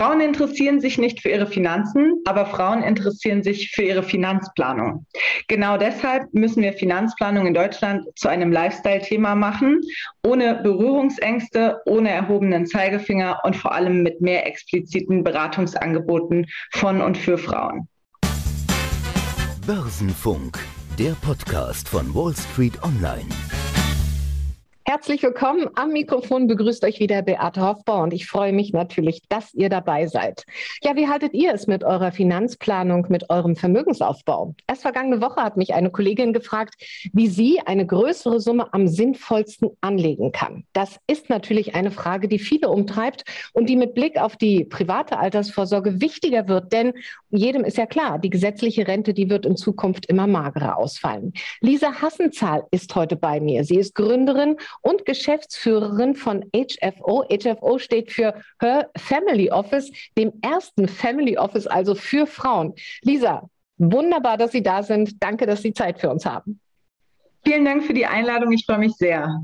Frauen interessieren sich nicht für ihre Finanzen, aber Frauen interessieren sich für ihre Finanzplanung. Genau deshalb müssen wir Finanzplanung in Deutschland zu einem Lifestyle-Thema machen, ohne Berührungsängste, ohne erhobenen Zeigefinger und vor allem mit mehr expliziten Beratungsangeboten von und für Frauen. Börsenfunk, der Podcast von Wall Street Online. Herzlich willkommen. Am Mikrofon begrüßt euch wieder Beate Hoffbau und ich freue mich natürlich, dass ihr dabei seid. Ja, wie haltet ihr es mit eurer Finanzplanung, mit eurem Vermögensaufbau? Erst vergangene Woche hat mich eine Kollegin gefragt, wie sie eine größere Summe am sinnvollsten anlegen kann. Das ist natürlich eine Frage, die viele umtreibt und die mit Blick auf die private Altersvorsorge wichtiger wird, denn jedem ist ja klar, die gesetzliche Rente, die wird in Zukunft immer magerer ausfallen. Lisa Hassenzahl ist heute bei mir. Sie ist Gründerin und Geschäftsführerin von HFO. HFO steht für Her Family Office, dem ersten Family Office, also für Frauen. Lisa, wunderbar, dass Sie da sind. Danke, dass Sie Zeit für uns haben. Vielen Dank für die Einladung. Ich freue mich sehr.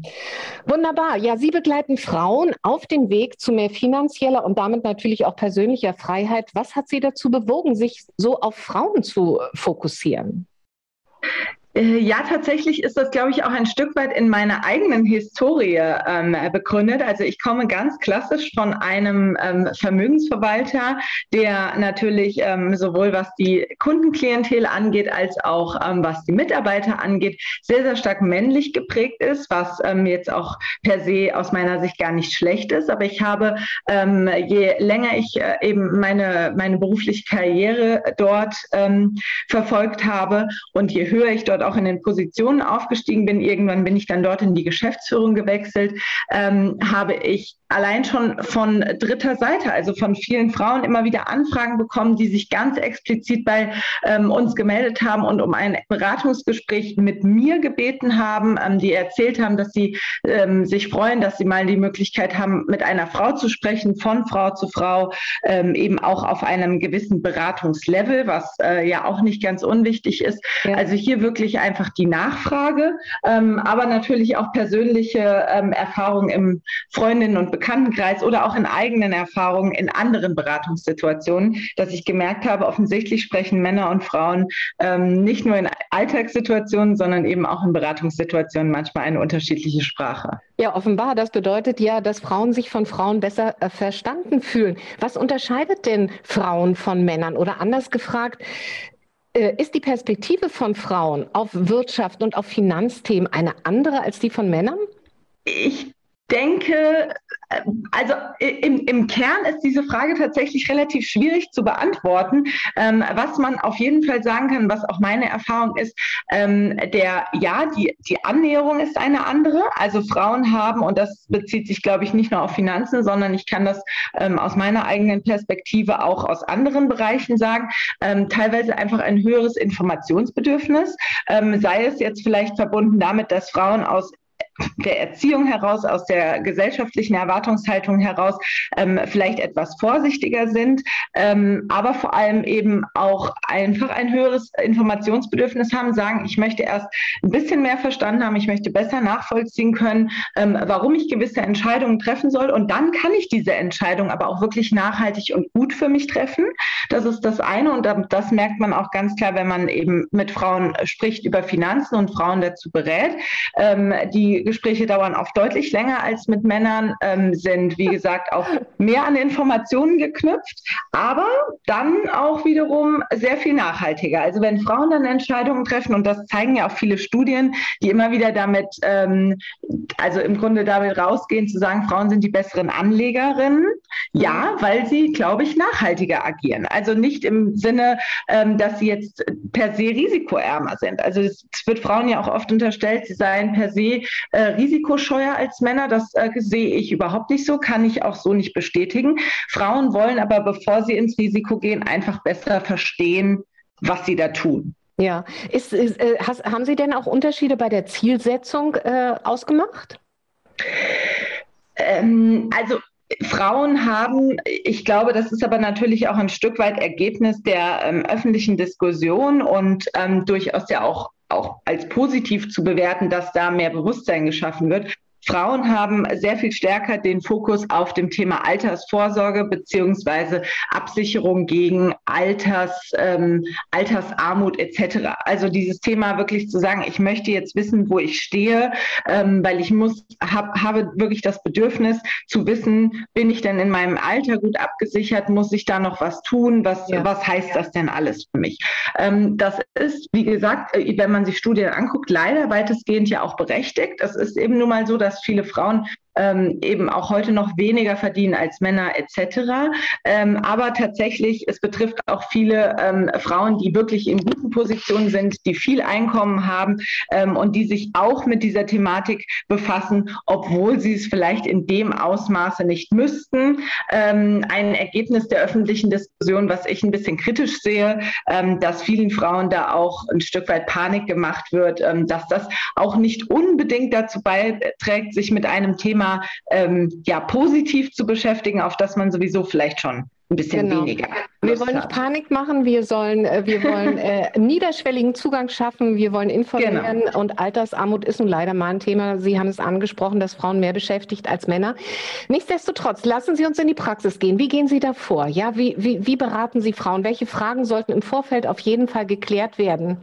Wunderbar. Ja, Sie begleiten Frauen auf dem Weg zu mehr finanzieller und damit natürlich auch persönlicher Freiheit. Was hat Sie dazu bewogen, sich so auf Frauen zu fokussieren? Äh, ja, tatsächlich ist das, glaube ich, auch ein Stück weit in meiner eigenen Historie ähm, begründet. Also ich komme ganz klassisch von einem ähm, Vermögensverwalter, der natürlich ähm, sowohl was die Kundenklientel angeht, als auch ähm, was die Mitarbeiter angeht, sehr, sehr stark männlich geprägt ist, was ähm, jetzt auch per se aus meiner Sicht gar nicht schlecht ist. Aber ich habe, ähm, je länger ich äh, eben meine, meine berufliche Karriere dort verfolgt habe und je höher ich dort auch in den Positionen aufgestiegen bin. Irgendwann bin ich dann dort in die Geschäftsführung gewechselt, ähm, habe ich allein schon von dritter Seite, also von vielen Frauen, immer wieder Anfragen bekommen, die sich ganz explizit bei ähm, uns gemeldet haben und um ein Beratungsgespräch mit mir gebeten haben, ähm, die erzählt haben, dass sie ähm, sich freuen, dass sie mal die Möglichkeit haben, mit einer Frau zu sprechen, von Frau zu Frau, ähm, eben auch auf einem gewissen Beratungslevel, was äh, ja auch nicht ganz unwichtig ist. Ja. Also hier wirklich einfach die Nachfrage, ähm, aber natürlich auch persönliche ähm, Erfahrungen im Freundinnen- und Bekanntenkreis oder auch in eigenen Erfahrungen in anderen Beratungssituationen, dass ich gemerkt habe, offensichtlich sprechen Männer und Frauen ähm, nicht nur in Alltagssituationen, sondern eben auch in Beratungssituationen manchmal eine unterschiedliche Sprache. Ja, offenbar. Das bedeutet ja, dass Frauen sich von Frauen besser äh, verstanden fühlen. Was unterscheidet denn Frauen von Männern? Oder anders gefragt, äh, ist die Perspektive von Frauen auf Wirtschaft und auf Finanzthemen eine andere als die von Männern? Ich denke, äh, also im, im Kern ist diese Frage tatsächlich relativ schwierig zu beantworten. Ähm, was man auf jeden Fall sagen kann, was auch meine Erfahrung ist, ähm, der, ja, die, die Annäherung ist eine andere. Also Frauen haben, und das bezieht sich, glaube ich, nicht nur auf Finanzen, sondern ich kann das ähm, aus meiner eigenen Perspektive auch aus anderen Bereichen sagen, ähm, teilweise einfach ein höheres Informationsbedürfnis, ähm, sei es jetzt vielleicht verbunden damit, dass Frauen aus der Erziehung heraus, aus der gesellschaftlichen Erwartungshaltung heraus ähm, vielleicht etwas vorsichtiger sind, ähm, aber vor allem eben auch einfach ein höheres Informationsbedürfnis haben, sagen, ich möchte erst ein bisschen mehr verstanden haben, ich möchte besser nachvollziehen können, ähm, warum ich gewisse Entscheidungen treffen soll und dann kann ich diese Entscheidung aber auch wirklich nachhaltig und gut für mich treffen. Das ist das eine und das merkt man auch ganz klar, wenn man eben mit Frauen spricht über Finanzen und Frauen dazu berät. Ähm, die Gespräche dauern oft deutlich länger als mit Männern, ähm, sind, wie gesagt, auch mehr an Informationen geknüpft, aber dann auch wiederum sehr viel nachhaltiger. Also wenn Frauen dann Entscheidungen treffen, und das zeigen ja auch viele Studien, die immer wieder damit, ähm, also im Grunde damit rausgehen, zu sagen, Frauen sind die besseren Anlegerinnen. Ja, weil sie, glaube ich, nachhaltiger agieren. Also nicht im Sinne, ähm, dass sie jetzt per se risikoärmer sind. Also es wird Frauen ja auch oft unterstellt, sie seien per se äh, risikoscheuer als Männer. Das äh, sehe ich überhaupt nicht so, kann ich auch so nicht bestätigen. Frauen wollen aber, bevor sie ins Risiko gehen, einfach besser verstehen, was sie da tun. Ja, ist, ist, äh, has, haben Sie denn auch Unterschiede bei der Zielsetzung äh, ausgemacht? Ähm, also Frauen haben, ich glaube, das ist aber natürlich auch ein Stück weit Ergebnis der ähm, öffentlichen Diskussion und ähm, durchaus ja auch auch als positiv zu bewerten, dass da mehr Bewusstsein geschaffen wird. Frauen haben sehr viel stärker den Fokus auf dem Thema Altersvorsorge beziehungsweise Absicherung gegen Alters, ähm, Altersarmut etc. Also dieses Thema wirklich zu sagen, ich möchte jetzt wissen, wo ich stehe, ähm, weil ich muss, hab, habe wirklich das Bedürfnis zu wissen, bin ich denn in meinem Alter gut abgesichert, muss ich da noch was tun, was, ja. was heißt das denn alles für mich? Ähm, das ist, wie gesagt, äh, wenn man sich Studien anguckt, leider weitestgehend ja auch berechtigt. Es ist eben nun mal so, dass viele Frauen ähm, eben auch heute noch weniger verdienen als Männer etc. Ähm, aber tatsächlich, es betrifft auch viele ähm, Frauen, die wirklich in guten Positionen sind, die viel Einkommen haben ähm, und die sich auch mit dieser Thematik befassen, obwohl sie es vielleicht in dem Ausmaße nicht müssten. Ähm, ein Ergebnis der öffentlichen Diskussion, was ich ein bisschen kritisch sehe, ähm, dass vielen Frauen da auch ein Stück weit Panik gemacht wird, dass das auch nicht unbedingt dazu beiträgt, sich mit einem Thema Thema ähm, ja positiv zu beschäftigen, auf das man sowieso vielleicht schon ein bisschen genau. weniger. Wir wollen nicht Panik machen, wir sollen, äh, wir wollen äh, niederschwelligen Zugang schaffen, wir wollen informieren genau. und Altersarmut ist nun leider mal ein Thema. Sie haben es angesprochen, dass Frauen mehr beschäftigt als Männer. Nichtsdestotrotz, lassen Sie uns in die Praxis gehen. Wie gehen Sie da vor? Ja, wie, wie, wie beraten Sie Frauen? Welche Fragen sollten im Vorfeld auf jeden Fall geklärt werden?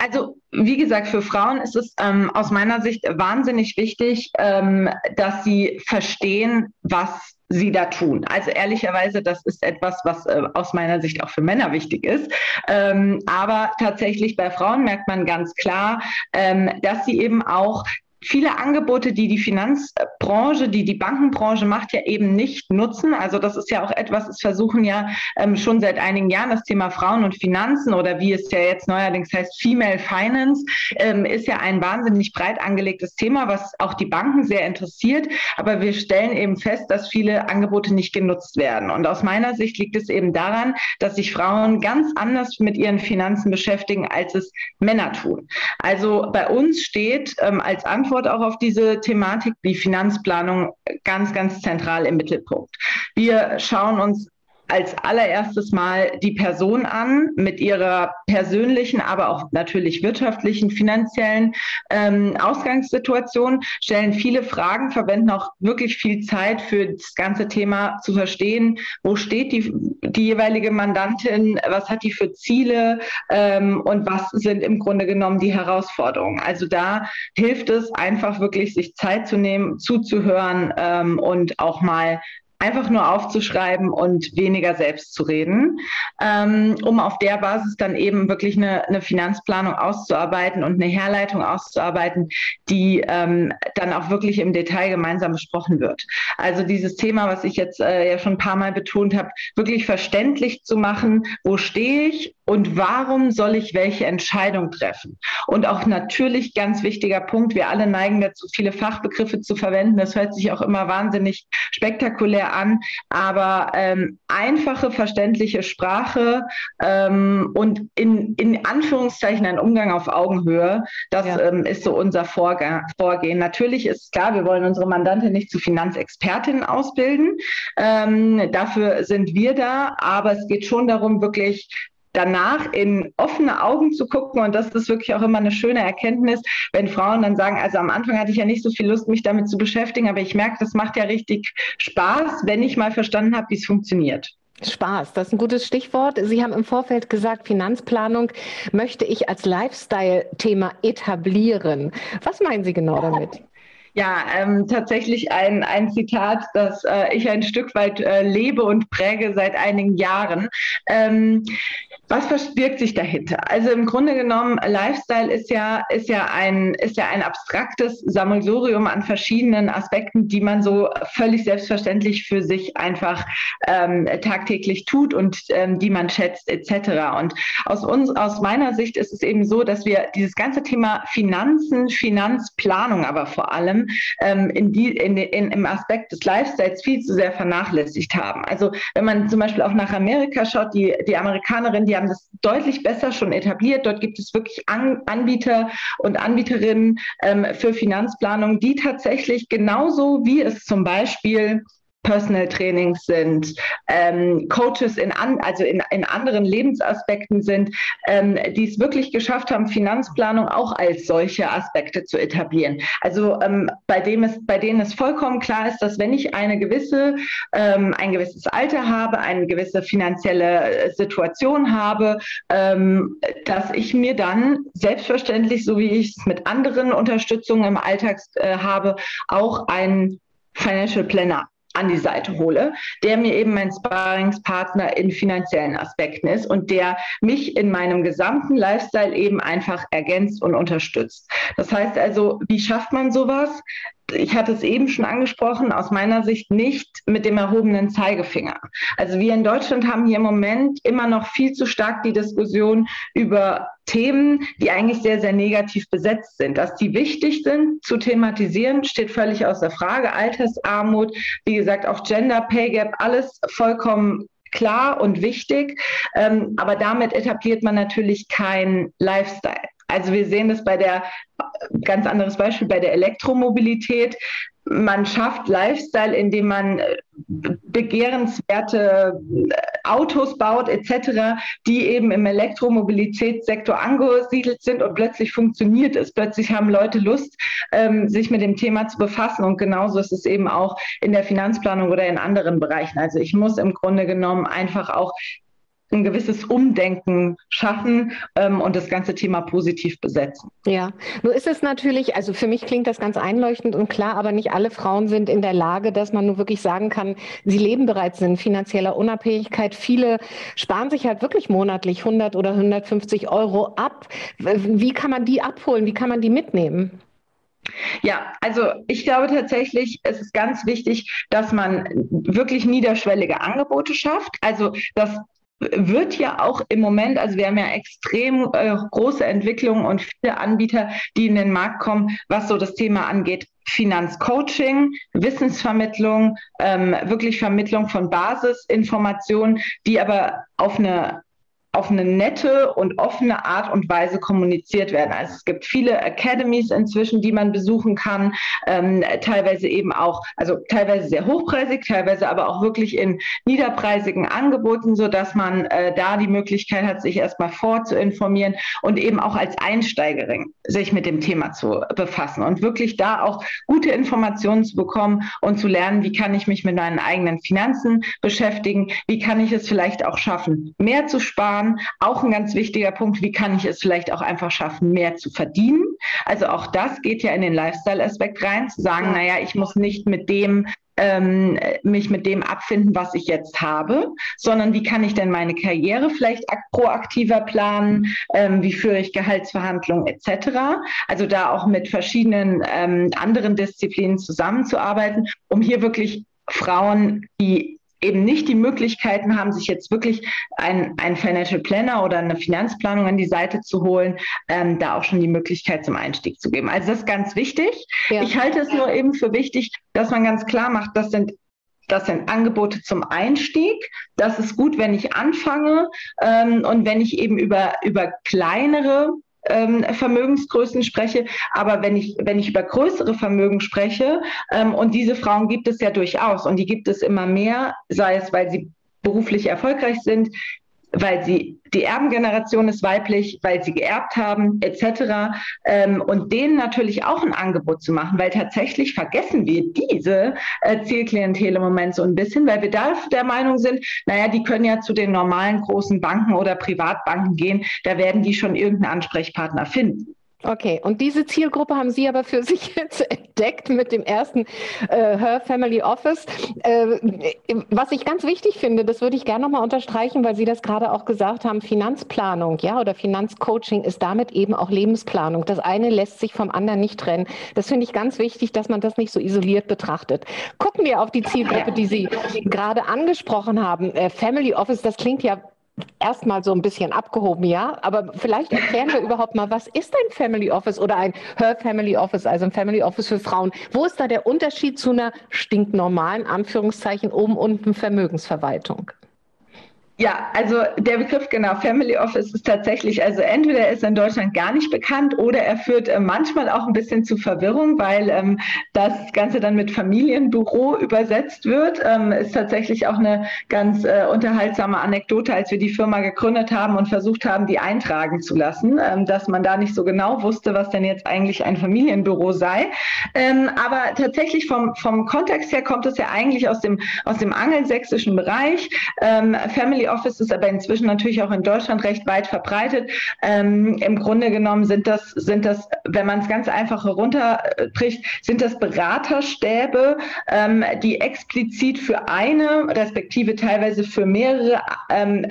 Also wie gesagt, für Frauen ist es ähm, aus meiner Sicht wahnsinnig wichtig, ähm, dass sie verstehen, was sie da tun. Also ehrlicherweise, das ist etwas, was äh, aus meiner Sicht auch für Männer wichtig ist. Ähm, aber tatsächlich bei Frauen merkt man ganz klar, ähm, dass sie eben auch viele Angebote, die die Finanzbranche, die die Bankenbranche macht, ja eben nicht nutzen. Also das ist ja auch etwas, es versuchen ja ähm, schon seit einigen Jahren das Thema Frauen und Finanzen oder wie es ja jetzt neuerdings heißt, Female Finance, ähm, ist ja ein wahnsinnig breit angelegtes Thema, was auch die Banken sehr interessiert. Aber wir stellen eben fest, dass viele Angebote nicht genutzt werden. Und aus meiner Sicht liegt es eben daran, dass sich Frauen ganz anders mit ihren Finanzen beschäftigen, als es Männer tun. Also bei uns steht ähm, als Antwort Antwort auch auf diese Thematik die Finanzplanung ganz, ganz zentral im Mittelpunkt. Wir schauen uns als allererstes mal die Person an mit ihrer persönlichen, aber auch natürlich wirtschaftlichen, finanziellen ähm, Ausgangssituation, stellen viele Fragen, verwenden auch wirklich viel Zeit für das ganze Thema zu verstehen, wo steht die, die jeweilige Mandantin, was hat die für Ziele ähm, und was sind im Grunde genommen die Herausforderungen. Also da hilft es einfach wirklich, sich Zeit zu nehmen, zuzuhören ähm, und auch mal einfach nur aufzuschreiben und weniger selbst zu reden, ähm, um auf der Basis dann eben wirklich eine, eine, Finanzplanung auszuarbeiten und eine Herleitung auszuarbeiten, die ähm, dann auch wirklich im Detail gemeinsam besprochen wird. Also dieses Thema, was ich jetzt äh, ja schon ein paar Mal betont habe, wirklich verständlich zu machen, wo stehe ich und warum soll ich welche Entscheidung treffen? Und auch natürlich ganz wichtiger Punkt, wir alle neigen dazu, viele Fachbegriffe zu verwenden. Das hört sich auch immer wahnsinnig spektakulär an, aber ähm, einfache, verständliche Sprache ähm, und in, in Anführungszeichen ein Umgang auf Augenhöhe, das ja. ähm, ist so unser Vorge Vorgehen. Natürlich ist klar, wir wollen unsere Mandantin nicht zu Finanzexpertinnen ausbilden. Ähm, dafür sind wir da, aber es geht schon darum, wirklich danach in offene Augen zu gucken. Und das ist wirklich auch immer eine schöne Erkenntnis, wenn Frauen dann sagen, also am Anfang hatte ich ja nicht so viel Lust, mich damit zu beschäftigen, aber ich merke, das macht ja richtig Spaß, wenn ich mal verstanden habe, wie es funktioniert. Spaß, das ist ein gutes Stichwort. Sie haben im Vorfeld gesagt, Finanzplanung möchte ich als Lifestyle-Thema etablieren. Was meinen Sie genau damit? Ja, ähm, tatsächlich ein, ein Zitat, das äh, ich ein Stück weit äh, lebe und präge seit einigen Jahren. Ähm, was verbirgt sich dahinter? Also im Grunde genommen, Lifestyle ist ja, ist ja ein, ist ja ein abstraktes Sammelsurium an verschiedenen Aspekten, die man so völlig selbstverständlich für sich einfach ähm, tagtäglich tut und ähm, die man schätzt, etc. Und aus uns, aus meiner Sicht ist es eben so, dass wir dieses ganze Thema Finanzen, Finanzplanung aber vor allem ähm, in die, in, in, im Aspekt des Lifestyles viel zu sehr vernachlässigt haben. Also wenn man zum Beispiel auch nach Amerika schaut, die, die Amerikanerin, die haben das deutlich besser schon etabliert. Dort gibt es wirklich An Anbieter und Anbieterinnen ähm, für Finanzplanung, die tatsächlich genauso wie es zum Beispiel Personal Trainings sind, ähm, Coaches in, an, also in, in anderen Lebensaspekten sind, ähm, die es wirklich geschafft haben, Finanzplanung auch als solche Aspekte zu etablieren. Also ähm, bei, dem es, bei denen es vollkommen klar ist, dass wenn ich eine gewisse, ähm, ein gewisses Alter habe, eine gewisse finanzielle äh, Situation habe, ähm, dass ich mir dann selbstverständlich, so wie ich es mit anderen Unterstützungen im Alltag äh, habe, auch einen Financial Planner an die Seite hole, der mir eben mein Sparringspartner in finanziellen Aspekten ist und der mich in meinem gesamten Lifestyle eben einfach ergänzt und unterstützt. Das heißt also, wie schafft man sowas? Ich hatte es eben schon angesprochen, aus meiner Sicht nicht mit dem erhobenen Zeigefinger. Also wir in Deutschland haben hier im Moment immer noch viel zu stark die Diskussion über Themen, die eigentlich sehr, sehr negativ besetzt sind. Dass die wichtig sind zu thematisieren, steht völlig außer Frage. Altersarmut, wie gesagt, auch Gender Pay Gap, alles vollkommen klar und wichtig. Ähm, aber damit etabliert man natürlich kein Lifestyle. Also wir sehen das bei der, ganz anderes Beispiel, bei der Elektromobilität. Man schafft Lifestyle, indem man äh, begehrenswerte äh, Autos baut etc., die eben im Elektromobilitätssektor angesiedelt sind und plötzlich funktioniert es. Plötzlich haben Leute Lust, ähm, sich mit dem Thema zu befassen und genauso ist es eben auch in der Finanzplanung oder in anderen Bereichen. Also ich muss im Grunde genommen einfach auch ein gewisses Umdenken schaffen ähm, und das ganze Thema positiv besetzen. Ja, nur ist es natürlich, also für mich klingt das ganz einleuchtend und klar, aber nicht alle Frauen sind in der Lage, dass man nur wirklich sagen kann, sie leben bereits in finanzieller Unabhängigkeit. Viele sparen sich halt wirklich monatlich 100 oder 150 Euro ab. Wie kann man die abholen? Wie kann man die mitnehmen? Ja, also ich glaube tatsächlich, es ist ganz wichtig, dass man wirklich niederschwellige Angebote schafft. Also, dass wird ja auch im Moment, also wir haben ja extrem äh, große Entwicklungen und viele Anbieter, die in den Markt kommen, was so das Thema angeht. Finanzcoaching, Wissensvermittlung, ähm, wirklich Vermittlung von Basisinformationen, die aber auf eine auf eine nette und offene Art und Weise kommuniziert werden. Also es gibt viele Academies inzwischen, die man besuchen kann, ähm, teilweise eben auch, also teilweise sehr hochpreisig, teilweise aber auch wirklich in niederpreisigen Angeboten, so dass man äh, da die Möglichkeit hat, sich erstmal vorzuinformieren und eben auch als Einsteigerin sich mit dem Thema zu befassen und wirklich da auch gute Informationen zu bekommen und zu lernen, wie kann ich mich mit meinen eigenen Finanzen beschäftigen, wie kann ich es vielleicht auch schaffen, mehr zu sparen, sparen. Auch ein ganz wichtiger Punkt, wie kann ich es vielleicht auch einfach schaffen, mehr zu verdienen? Also auch das geht ja in den Lifestyle-Aspekt rein, zu sagen, ja. naja, ich muss nicht mit dem ähm, mich mit dem abfinden, was ich jetzt habe, sondern wie kann ich denn meine Karriere vielleicht proaktiver planen, ähm, wie führe ich Gehaltsverhandlungen etc. Also da auch mit verschiedenen ähm, anderen Disziplinen zusammenzuarbeiten, um hier wirklich Frauen, die eben nicht die Möglichkeiten haben, sich jetzt wirklich ein, ein Financial Planner oder eine Finanzplanung an die Seite zu holen, ähm, da auch schon die Möglichkeit zum Einstieg zu geben. Also das ist ganz wichtig. Ja. Ich halte es nur eben für wichtig, dass man ganz klar macht, das sind das sind Angebote zum Einstieg. Das ist gut, wenn ich anfange ähm, und wenn ich eben über, über kleinere ähm, Vermögensgrößen spreche. Aber wenn ich, wenn ich über größere Vermögen spreche, ähm, und diese Frauen gibt es ja durchaus und die gibt es immer mehr, sei es, weil sie beruflich erfolgreich sind, weil sie die Erbengeneration ist weiblich, weil sie geerbt haben, etc. Ähm, und denen natürlich auch ein Angebot zu machen, weil tatsächlich vergessen wir diese äh, Zielklientel im Moment so ein bisschen, weil wir da der Meinung sind, naja, die können ja zu den normalen großen Banken oder Privatbanken gehen, da werden die schon irgendeinen Ansprechpartner finden. Okay, und diese Zielgruppe haben Sie aber für sich jetzt entdeckt mit dem ersten äh, Her Family Office. Äh, was ich ganz wichtig finde, das würde ich gerne nochmal unterstreichen, weil Sie das gerade auch gesagt haben, Finanzplanung, ja, oder Finanzcoaching ist damit eben auch Lebensplanung. Das eine lässt sich vom anderen nicht trennen. Das finde ich ganz wichtig, dass man das nicht so isoliert betrachtet. Gucken wir auf die Zielgruppe, die Sie gerade angesprochen haben. Äh, Family Office, das klingt ja erstmal so ein bisschen abgehoben, ja. Aber vielleicht erklären wir überhaupt mal, was ist ein Family Office oder ein Her Family Office, also ein Family Office für Frauen? Wo ist da der Unterschied zu einer stinknormalen, Anführungszeichen, oben unten Vermögensverwaltung? Ja, also der Begriff genau Family Office ist tatsächlich, also entweder ist in Deutschland gar nicht bekannt oder er führt äh, manchmal auch ein bisschen zu Verwirrung, weil ähm, das Ganze dann mit Familienbüro übersetzt wird. Ähm, ist tatsächlich auch eine ganz äh, unterhaltsame Anekdote, als wir die Firma gegründet haben und versucht haben, die eintragen zu lassen, ähm, dass man da nicht so genau wusste, was denn jetzt eigentlich ein Familienbüro sei. Ähm, aber tatsächlich vom, vom Kontext her kommt es ja eigentlich aus dem, aus dem angelsächsischen Bereich. Ähm, Family Office ist aber inzwischen natürlich auch in Deutschland recht weit verbreitet. Ähm, Im Grunde genommen sind das, sind das, wenn man es ganz einfach herunterbricht, sind das Beraterstäbe, ähm, die explizit für eine, respektive teilweise für mehrere ähm,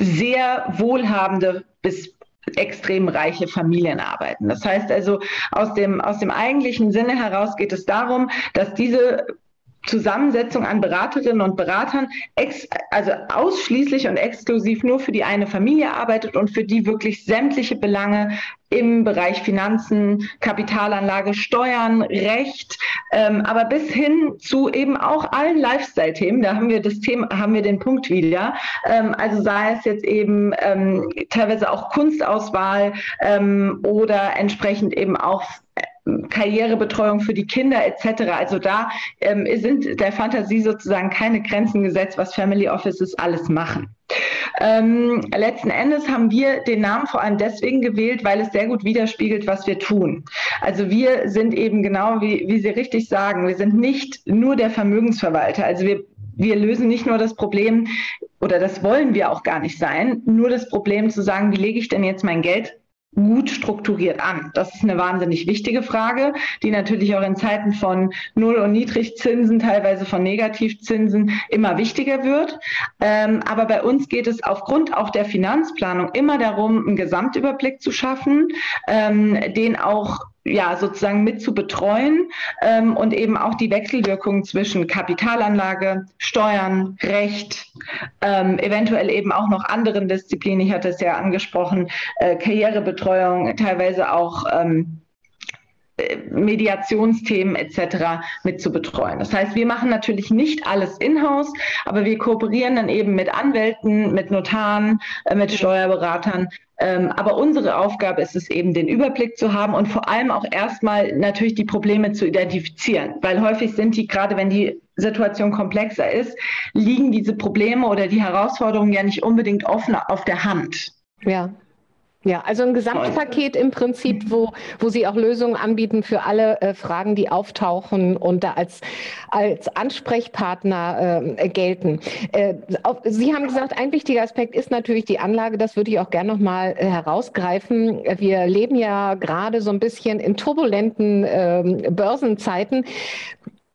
sehr wohlhabende bis extrem reiche Familien arbeiten. Das heißt also, aus dem, aus dem eigentlichen Sinne heraus geht es darum, dass diese Zusammensetzung an Beraterinnen und Beratern ex, also ausschließlich und exklusiv nur für die eine Familie arbeitet und für die wirklich sämtliche Belange im Bereich Finanzen, Kapitalanlage, Steuern, Recht, ähm, aber bis hin zu eben auch allen Lifestyle-Themen. Da haben wir das Thema, haben wir den Punkt wieder. Ähm, also sei es jetzt eben ähm, teilweise auch Kunstauswahl ähm, oder entsprechend eben auch Karrierebetreuung für die Kinder etc. Also da ähm, sind der Fantasie sozusagen keine Grenzen gesetzt, was Family Offices alles machen. Ähm, letzten Endes haben wir den Namen vor allem deswegen gewählt, weil es sehr gut widerspiegelt, was wir tun. Also wir sind eben genau, wie, wie Sie richtig sagen, wir sind nicht nur der Vermögensverwalter. Also wir wir lösen nicht nur das Problem, oder das wollen wir auch gar nicht sein, nur das Problem zu sagen, wie lege ich denn jetzt mein Geld gut strukturiert an? Das ist eine wahnsinnig wichtige Frage, die natürlich auch in Zeiten von Null- und Niedrigzinsen, teilweise von Negativzinsen immer wichtiger wird. Ähm, aber bei uns geht es aufgrund auch der Finanzplanung immer darum, einen Gesamtüberblick zu schaffen, ähm, den auch ja, sozusagen mit zu betreuen ähm, und eben auch die Wechselwirkung zwischen Kapitalanlage, Steuern, Recht, ähm, eventuell eben auch noch anderen Disziplinen, ich hatte es ja angesprochen, äh, Karrierebetreuung, teilweise auch ähm, äh, Mediationsthemen etc. mit zu betreuen. Das heißt, wir machen natürlich nicht alles in-house, aber wir kooperieren dann eben mit Anwälten, mit Notaren, äh, mit Steuerberatern, ähm, aber unsere Aufgabe ist es eben, den Überblick zu haben und vor allem auch erstmal natürlich die Probleme zu identifizieren, weil häufig sind die, gerade wenn die Situation komplexer ist, liegen diese Probleme oder die Herausforderungen ja nicht unbedingt offen auf der Hand. Ja. Ja, also ein Gesamtpaket im Prinzip, wo, wo Sie auch Lösungen anbieten für alle äh, Fragen, die auftauchen und da als, als Ansprechpartner äh, gelten. Äh, auf, Sie haben gesagt, ein wichtiger Aspekt ist natürlich die Anlage. Das würde ich auch gerne nochmal äh, herausgreifen. Wir leben ja gerade so ein bisschen in turbulenten ähm, Börsenzeiten.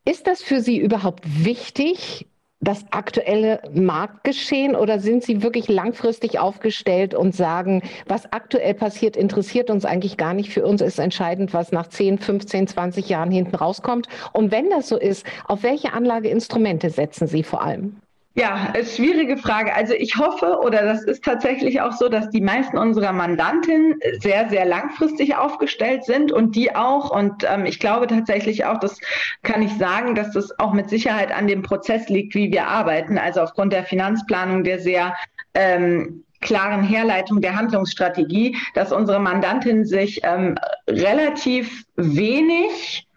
Ist das für Sie überhaupt wichtig, das aktuelle Marktgeschehen oder sind Sie wirklich langfristig aufgestellt und sagen, was aktuell passiert, interessiert uns eigentlich gar nicht. Für uns ist entscheidend, was nach 10, 15, 20 Jahren hinten rauskommt. Und wenn das so ist, auf welche Anlageinstrumente setzen Sie vor allem? Ja, schwierige Frage. Also ich hoffe, oder das ist tatsächlich auch so, dass die meisten unserer Mandantinnen sehr, sehr langfristig aufgestellt sind und die auch. Und ähm, ich glaube tatsächlich auch, das kann ich sagen, dass das auch mit Sicherheit an dem Prozess liegt, wie wir arbeiten. Also aufgrund der Finanzplanung, der sehr ähm, klaren Herleitung der Handlungsstrategie, dass unsere Mandantinnen sich ähm, relativ wenig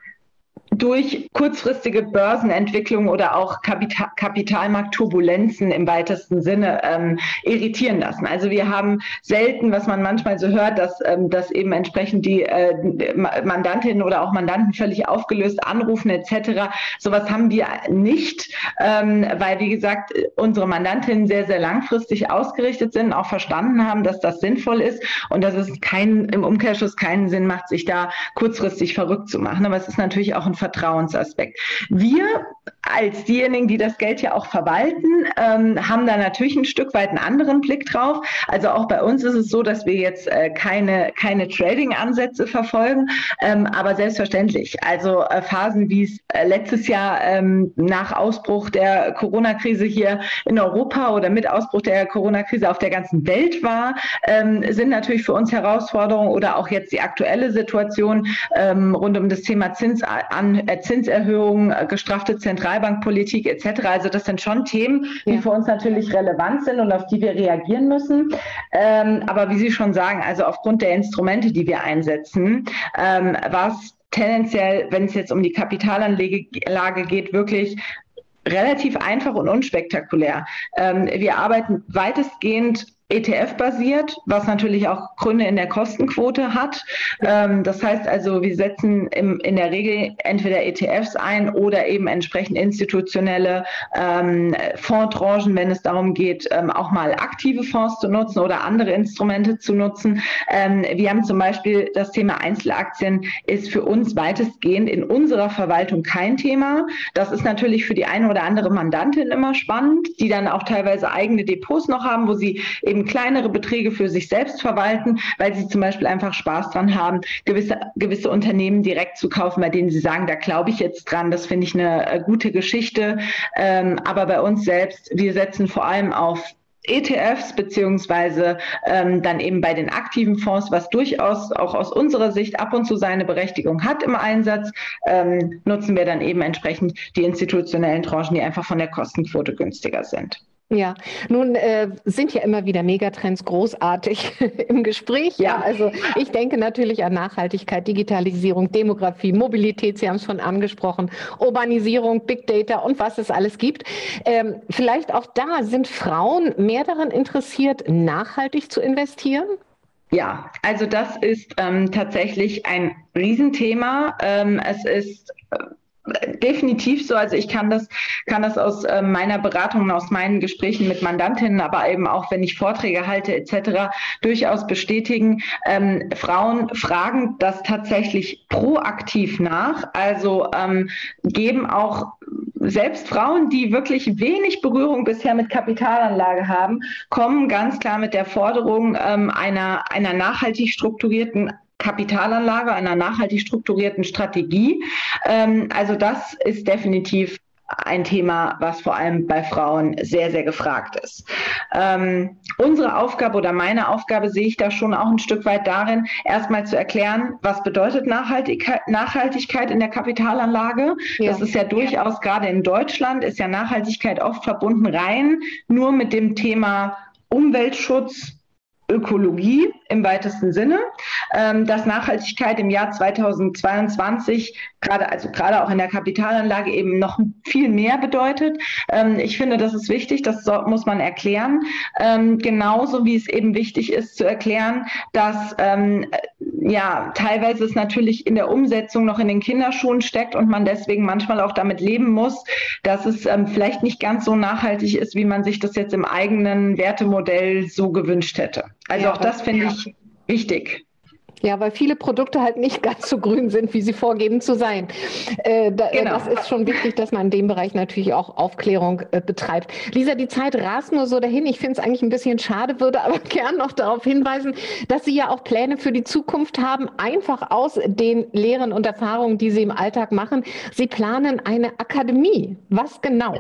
durch kurzfristige Börsenentwicklung oder auch Kapital Kapitalmarktturbulenzen im weitesten Sinne ähm, irritieren lassen. Also wir haben selten, was man manchmal so hört, dass, ähm, dass eben entsprechend die äh, Mandantinnen oder auch Mandanten völlig aufgelöst anrufen etc. Sowas haben wir nicht, ähm, weil wie gesagt unsere Mandantinnen sehr, sehr langfristig ausgerichtet sind, auch verstanden haben, dass das sinnvoll ist und dass es keinen, im Umkehrschluss keinen Sinn macht, sich da kurzfristig verrückt zu machen. Aber es ist natürlich auch ein Vertrauensaspekt. Wir als diejenigen, die das Geld ja auch verwalten, ähm, haben da natürlich ein Stück weit einen anderen Blick drauf. Also auch bei uns ist es so, dass wir jetzt äh, keine, keine Trading-Ansätze verfolgen, ähm, aber selbstverständlich. Also äh, Phasen, wie es äh, letztes Jahr ähm, nach Ausbruch der Corona-Krise hier in Europa oder mit Ausbruch der Corona-Krise auf der ganzen Welt war, ähm, sind natürlich für uns Herausforderungen oder auch jetzt die aktuelle Situation ähm, rund um das Thema Zinsan an äh, Zinserhöhungen, äh, gestraffte Zentralbankpolitik etc. Also das sind schon Themen, die ja. für uns natürlich relevant sind und auf die wir reagieren müssen. Ähm, aber wie Sie schon sagen, also aufgrund der Instrumente, die wir einsetzen, ähm, was tendenziell, wenn es jetzt um die Kapitalanlage geht, wirklich relativ einfach und unspektakulär. Ähm, wir arbeiten weitestgehend ETF-basiert, was natürlich auch Gründe in der Kostenquote hat. Ähm, das heißt also, wir setzen im, in der Regel entweder ETFs ein oder eben entsprechend institutionelle ähm, Fondstranchen, wenn es darum geht, ähm, auch mal aktive Fonds zu nutzen oder andere Instrumente zu nutzen. Ähm, wir haben zum Beispiel das Thema Einzelaktien ist für uns weitestgehend in unserer Verwaltung kein Thema. Das ist natürlich für die eine oder andere Mandantin immer spannend, die dann auch teilweise eigene Depots noch haben, wo sie eben eben kleinere Beträge für sich selbst verwalten, weil sie zum Beispiel einfach Spaß dran haben, gewisse, gewisse Unternehmen direkt zu kaufen, bei denen sie sagen, da glaube ich jetzt dran, das finde ich eine äh, gute Geschichte. Ähm, aber bei uns selbst, wir setzen vor allem auf ETFs beziehungsweise ähm, dann eben bei den aktiven Fonds, was durchaus auch aus unserer Sicht ab und zu seine Berechtigung hat im Einsatz, ähm, nutzen wir dann eben entsprechend die institutionellen Tranchen, die einfach von der Kostenquote günstiger sind. Ja, nun äh, sind ja immer wieder Megatrends großartig im Gespräch. Ja, also ich denke natürlich an Nachhaltigkeit, Digitalisierung, Demografie, Mobilität, Sie haben es schon angesprochen, Urbanisierung, Big Data und was es alles gibt. Ähm, vielleicht auch da sind Frauen mehr daran interessiert, nachhaltig zu investieren? Ja, also das ist ähm, tatsächlich ein Riesenthema. Ähm, es ist äh, definitiv so. Also ich kann das, kann das aus äh, meiner Beratung aus meinen Gesprächen mit Mandantinnen, aber eben auch wenn ich Vorträge halte etc. durchaus bestätigen. Ähm, Frauen fragen das tatsächlich proaktiv nach. Also ähm, geben auch selbst Frauen, die wirklich wenig Berührung bisher mit Kapitalanlage haben, kommen ganz klar mit der Forderung ähm, einer, einer nachhaltig strukturierten Kapitalanlage, einer nachhaltig strukturierten Strategie. Ähm, also das ist definitiv ein Thema, was vor allem bei Frauen sehr, sehr gefragt ist. Ähm, unsere Aufgabe oder meine Aufgabe sehe ich da schon auch ein Stück weit darin, erstmal zu erklären, was bedeutet Nachhaltigkeit, Nachhaltigkeit in der Kapitalanlage. Ja. Das ist ja durchaus ja. gerade in Deutschland, ist ja Nachhaltigkeit oft verbunden rein nur mit dem Thema Umweltschutz, Ökologie im weitesten Sinne, ähm, dass Nachhaltigkeit im Jahr 2022 gerade also gerade auch in der Kapitalanlage eben noch viel mehr bedeutet. Ähm, ich finde, das ist wichtig, das so, muss man erklären. Ähm, genauso wie es eben wichtig ist zu erklären, dass ähm, ja teilweise es natürlich in der Umsetzung noch in den Kinderschuhen steckt und man deswegen manchmal auch damit leben muss, dass es ähm, vielleicht nicht ganz so nachhaltig ist, wie man sich das jetzt im eigenen Wertemodell so gewünscht hätte. Also ja, auch das finde ich wichtig. Ja, weil viele Produkte halt nicht ganz so grün sind, wie sie vorgeben zu sein. Äh, da, äh, genau. Das ist schon wichtig, dass man in dem Bereich natürlich auch Aufklärung äh, betreibt. Lisa, die Zeit rast nur so dahin. Ich finde es eigentlich ein bisschen schade, würde aber gern noch darauf hinweisen, dass Sie ja auch Pläne für die Zukunft haben, einfach aus den Lehren und Erfahrungen, die Sie im Alltag machen. Sie planen eine Akademie. Was genau?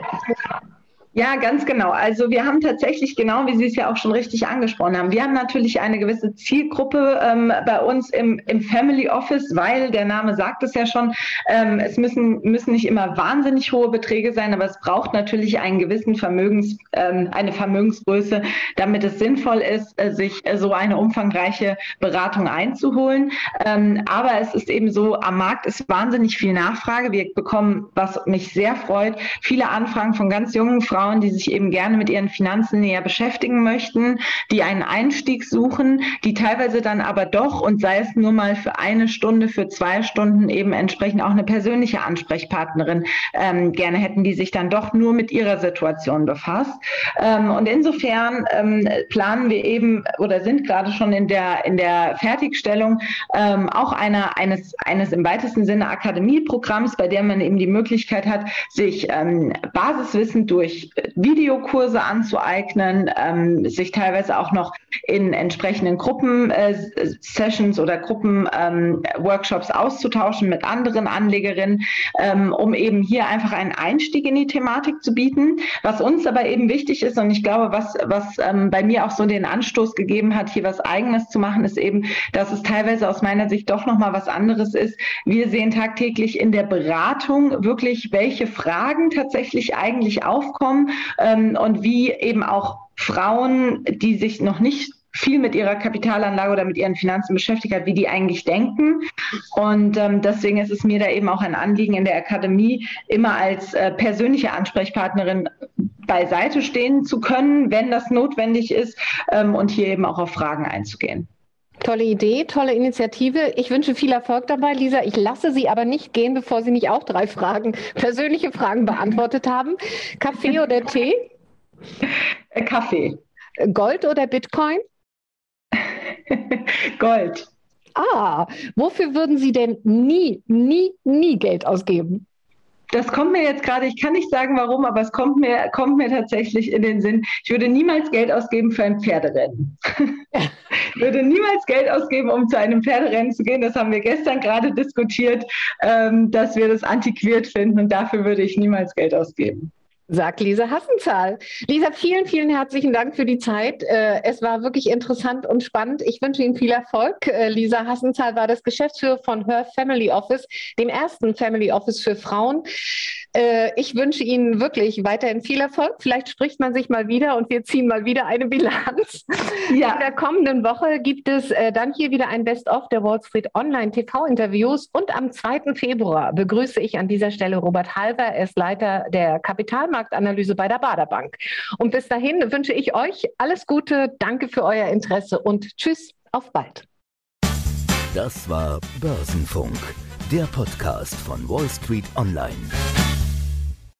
Ja, ganz genau. Also wir haben tatsächlich, genau wie Sie es ja auch schon richtig angesprochen haben, wir haben natürlich eine gewisse Zielgruppe ähm, bei uns im, im Family Office, weil der Name sagt es ja schon, ähm, es müssen, müssen nicht immer wahnsinnig hohe Beträge sein, aber es braucht natürlich einen gewissen Vermögens, ähm, eine Vermögensgröße, damit es sinnvoll ist, äh, sich äh, so eine umfangreiche Beratung einzuholen. Ähm, aber es ist eben so, am Markt ist wahnsinnig viel Nachfrage. Wir bekommen, was mich sehr freut, viele Anfragen von ganz jungen Frauen, Frauen, die sich eben gerne mit ihren Finanzen näher beschäftigen möchten, die einen Einstieg suchen, die teilweise dann aber doch und sei es nur mal für eine Stunde, für zwei Stunden eben entsprechend auch eine persönliche Ansprechpartnerin ähm, gerne hätten, die sich dann doch nur mit ihrer Situation befasst. Ähm, und insofern ähm, planen wir eben oder sind gerade schon in der, in der Fertigstellung ähm, auch einer, eines, eines im weitesten Sinne Akademieprogramms, bei der man eben die Möglichkeit hat, sich ähm, Basiswissen durch Videokurse anzueignen, ähm, sich teilweise auch noch in entsprechenden Gruppen-Sessions äh, oder Gruppen-Workshops ähm, auszutauschen mit anderen Anlegerinnen, ähm, um eben hier einfach einen Einstieg in die Thematik zu bieten. Was uns aber eben wichtig ist und ich glaube, was, was ähm, bei mir auch so den Anstoß gegeben hat, hier was Eigenes zu machen, ist eben, dass es teilweise aus meiner Sicht doch nochmal was anderes ist. Wir sehen tagtäglich in der Beratung wirklich, welche Fragen tatsächlich eigentlich aufkommen ähm, und wie eben auch Frauen, die sich noch nicht viel mit ihrer Kapitalanlage oder mit ihren Finanzen beschäftigt hat, wie die eigentlich denken. Und ähm, deswegen ist es mir da eben auch ein Anliegen in der Akademie, immer als äh, persönliche Ansprechpartnerin beiseite stehen zu können, wenn das notwendig ist ähm, und hier eben auch auf Fragen einzugehen. Tolle Idee, tolle Initiative. Ich wünsche viel Erfolg dabei, Lisa. Ich lasse Sie aber nicht gehen, bevor Sie nicht auch drei Fragen, persönliche Fragen beantwortet haben. Kaffee oder Tee? Äh, Kaffee. Gold oder Bitcoin? Gold. Ah, wofür würden Sie denn nie, nie, nie Geld ausgeben? Das kommt mir jetzt gerade, ich kann nicht sagen warum, aber es kommt mir, kommt mir tatsächlich in den Sinn, ich würde niemals Geld ausgeben für ein Pferderennen. ich würde niemals Geld ausgeben, um zu einem Pferderennen zu gehen. Das haben wir gestern gerade diskutiert, ähm, dass wir das antiquiert finden und dafür würde ich niemals Geld ausgeben sagt Lisa Hassenzahl. Lisa, vielen, vielen herzlichen Dank für die Zeit. Äh, es war wirklich interessant und spannend. Ich wünsche Ihnen viel Erfolg. Äh, Lisa Hassenzahl war das Geschäftsführer von Her Family Office, dem ersten Family Office für Frauen. Äh, ich wünsche Ihnen wirklich weiterhin viel Erfolg. Vielleicht spricht man sich mal wieder und wir ziehen mal wieder eine Bilanz. Ja. In der kommenden Woche gibt es dann hier wieder ein Best-of der Wall Street Online TV-Interviews und am 2. Februar begrüße ich an dieser Stelle Robert Halver, er ist Leiter der Kapitalmarkt Kapitalmarktanalyse bei der Baderbank. Und bis dahin wünsche ich euch alles Gute, danke für euer Interesse und tschüss, auf bald. Das war Börsenfunk, der Podcast von Wall Street Online.